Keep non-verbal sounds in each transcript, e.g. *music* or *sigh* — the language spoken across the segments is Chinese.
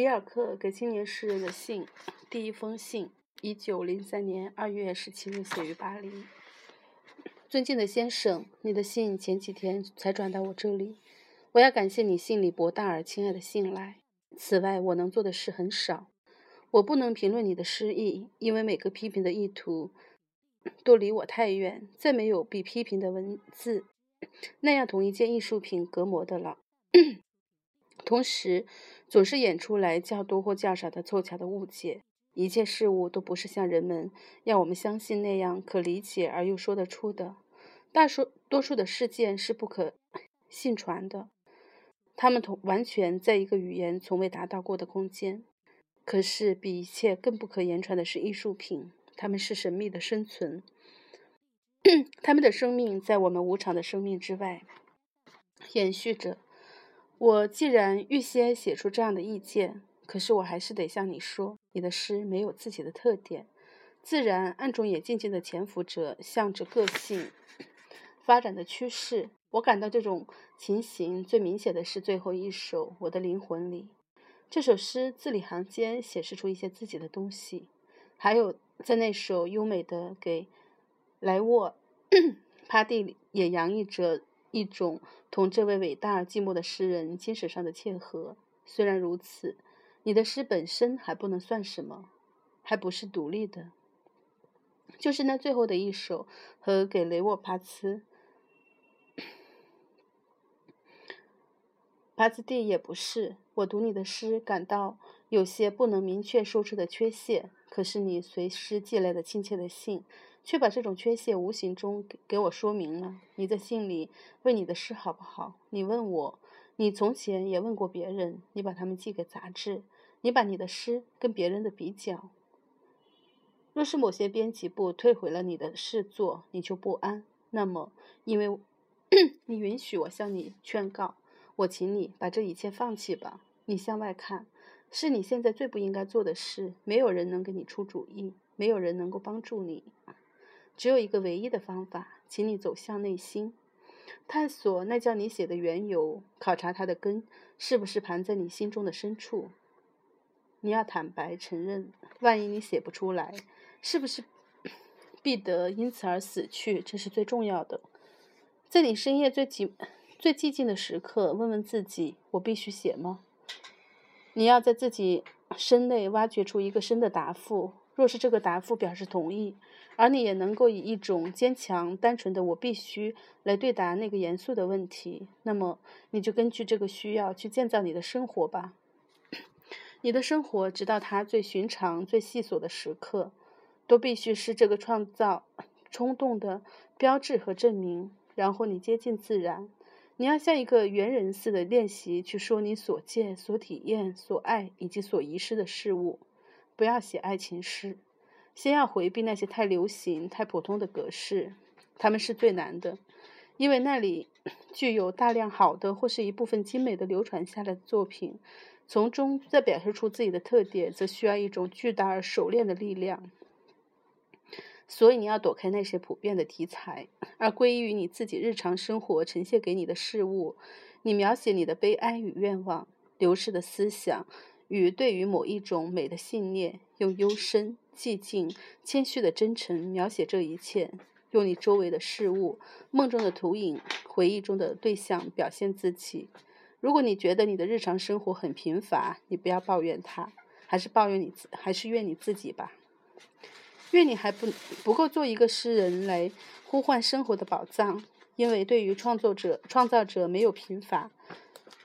里尔克给青年诗人的信，第一封信，一九零三年二月十七日写于巴黎。尊敬的先生，你的信前几天才转到我这里，我要感谢你信里博大而亲爱的信来。此外，我能做的事很少，我不能评论你的诗意，因为每个批评的意图都离我太远。再没有比批评的文字那样同一件艺术品隔膜的了。同时，总是演出来较多或较少的凑巧的误解。一切事物都不是像人们要我们相信那样可理解而又说得出的。大数多数的事件是不可信传的，他们同完全在一个语言从未达到过的空间。可是，比一切更不可言传的是艺术品，他们是神秘的生存，*clears throat* 他们的生命在我们无常的生命之外延续着。我既然预先写出这样的意见，可是我还是得向你说，你的诗没有自己的特点，自然暗中也静静地潜伏着，向着个性发展的趋势。我感到这种情形最明显的是最后一首《我的灵魂》里，这首诗字里行间显示出一些自己的东西，还有在那首优美的给莱沃 *clears throat* 帕蒂里也洋溢着。一种同这位伟大而寂寞的诗人精神上的契合。虽然如此，你的诗本身还不能算什么，还不是独立的。就是那最后的一首和给雷沃帕茨帕兹蒂也不是。我读你的诗，感到有些不能明确说出的缺陷。可是你随诗寄来的亲切的信。却把这种缺陷无形中给给我说明了。你在信里问你的诗好不好？你问我，你从前也问过别人。你把他们寄给杂志，你把你的诗跟别人的比较。若是某些编辑部退回了你的诗作，你就不安。那么，因为 *clears throat* 你允许我向你劝告，我请你把这一切放弃吧。你向外看，是你现在最不应该做的事。没有人能给你出主意，没有人能够帮助你。只有一个唯一的方法，请你走向内心，探索那叫你写的缘由，考察它的根是不是盘在你心中的深处。你要坦白承认，万一你写不出来，是不是 *coughs* 必得因此而死去？这是最重要的。在你深夜最寂最寂静的时刻，问问自己：我必须写吗？你要在自己身内挖掘出一个深的答复。若是这个答复表示同意，而你也能够以一种坚强、单纯的“我必须”来对答那个严肃的问题，那么你就根据这个需要去建造你的生活吧。*clears throat* 你的生活，直到它最寻常、最细琐的时刻，都必须是这个创造冲动的标志和证明。然后你接近自然，你要像一个猿人似的练习去说你所见、所体验、所爱以及所遗失的事物。不要写爱情诗，先要回避那些太流行、太普通的格式，他们是最难的，因为那里 *clears throat* 具有大量好的或是一部分精美的流传下来的作品，从中再表现出自己的特点，则需要一种巨大而熟练的力量。所以你要躲开那些普遍的题材，而归于你自己日常生活呈现给你的事物。你描写你的悲哀与愿望，流逝的思想。与对于某一种美的信念，用幽深、寂静、谦虚的真诚描写这一切，用你周围的事物、梦中的图影、回忆中的对象表现自己。如果你觉得你的日常生活很贫乏，你不要抱怨它，还是抱怨你自，还是怨你自己吧。愿你还不不够做一个诗人来呼唤生活的宝藏，因为对于创作者、创造者没有贫乏。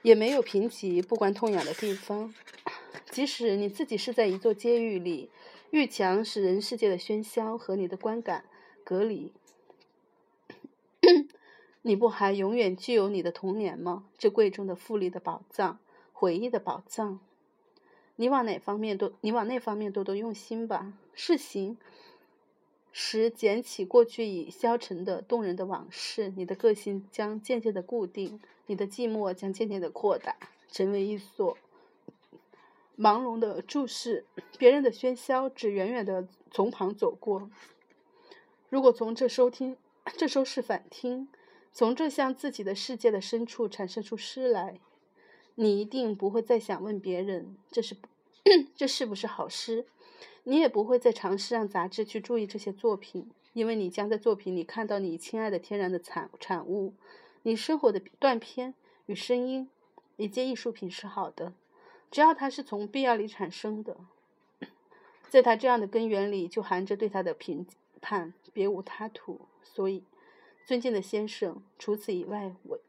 也没有贫瘠不关痛痒的地方。即使你自己是在一座监狱里，狱墙使人世界的喧嚣和你的观感隔离，*coughs* 你不还永远具有你的童年吗？这贵重的富丽的宝藏，回忆的宝藏。你往哪方面多，你往那方面多多用心吧。试行。时捡起过去已消沉的动人的往事，你的个性将渐渐的固定，你的寂寞将渐渐的扩大，成为一所朦胧的注视。别人的喧嚣只远远的从旁走过。如果从这收听，这收视反听，从这向自己的世界的深处产生出诗来，你一定不会再想问别人这是 *clears throat* 这是不是好诗，你也不会再尝试让杂志去注意这些作品，因为你将在作品里看到你亲爱的天然的产产物，你生活的断片与声音。一件艺术品是好的，只要它是从必要里产生的，在它这样的根源里就含着对它的评判，别无他途。所以，尊敬的先生，除此以外，我。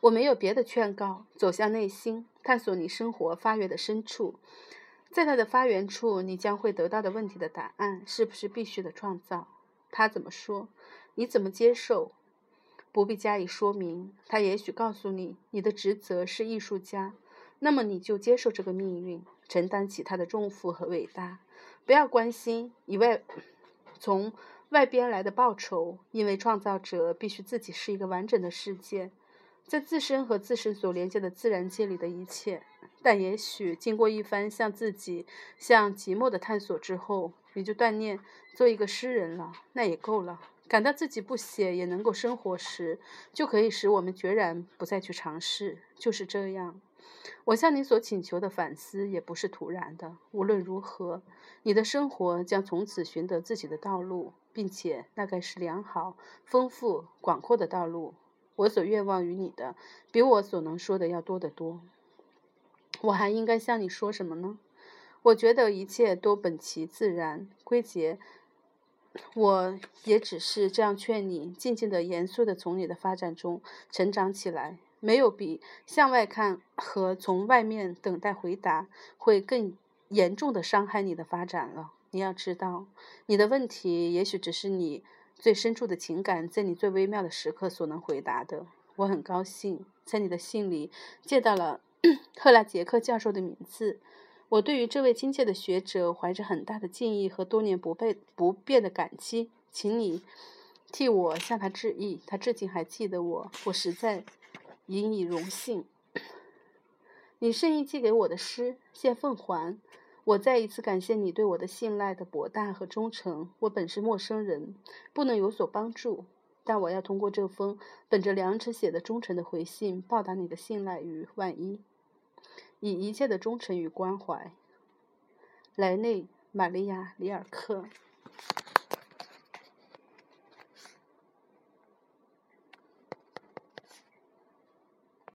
我没有别的劝告，走向内心，探索你生活发源的深处，在它的发源处，你将会得到的问题的答案是不是必须的创造？他怎么说？你怎么接受？不必加以说明。他也许告诉你，你的职责是艺术家，那么你就接受这个命运，承担起他的重负和伟大。不要关心以外从外边来的报酬，因为创造者必须自己是一个完整的世界。在自身和自身所连接的自然界里的一切，但也许经过一番向自己、向寂寞的探索之后，你就断念做一个诗人了，那也够了。感到自己不写也能够生活时，就可以使我们决然不再去尝试。就是这样，我向你所请求的反思也不是突然的。无论如何，你的生活将从此寻得自己的道路，并且那该是良好、丰富、广阔的道路。我所愿望于你的，比我所能说的要多得多。我还应该向你说什么呢？我觉得一切都本其自然归结。我也只是这样劝你，静静的、严肃的从你的发展中成长起来。没有比向外看和从外面等待回答会更严重的伤害你的发展了。你要知道，你的问题也许只是你。最深处的情感，在你最微妙的时刻所能回答的。我很高兴在你的信里借到了 *clears throat* 赫拉杰克教授的名字。我对于这位亲切的学者怀着很大的敬意和多年不被不变的感激，请你替我向他致意。他至今还记得我，我实在引以荣幸。你圣意寄给我的诗，现奉还。我再一次感谢你对我的信赖的博大和忠诚。我本是陌生人，不能有所帮助，但我要通过这封本着良知写的忠诚的回信，报答你的信赖与万一，以一切的忠诚与关怀。莱内·玛利亚·里尔克。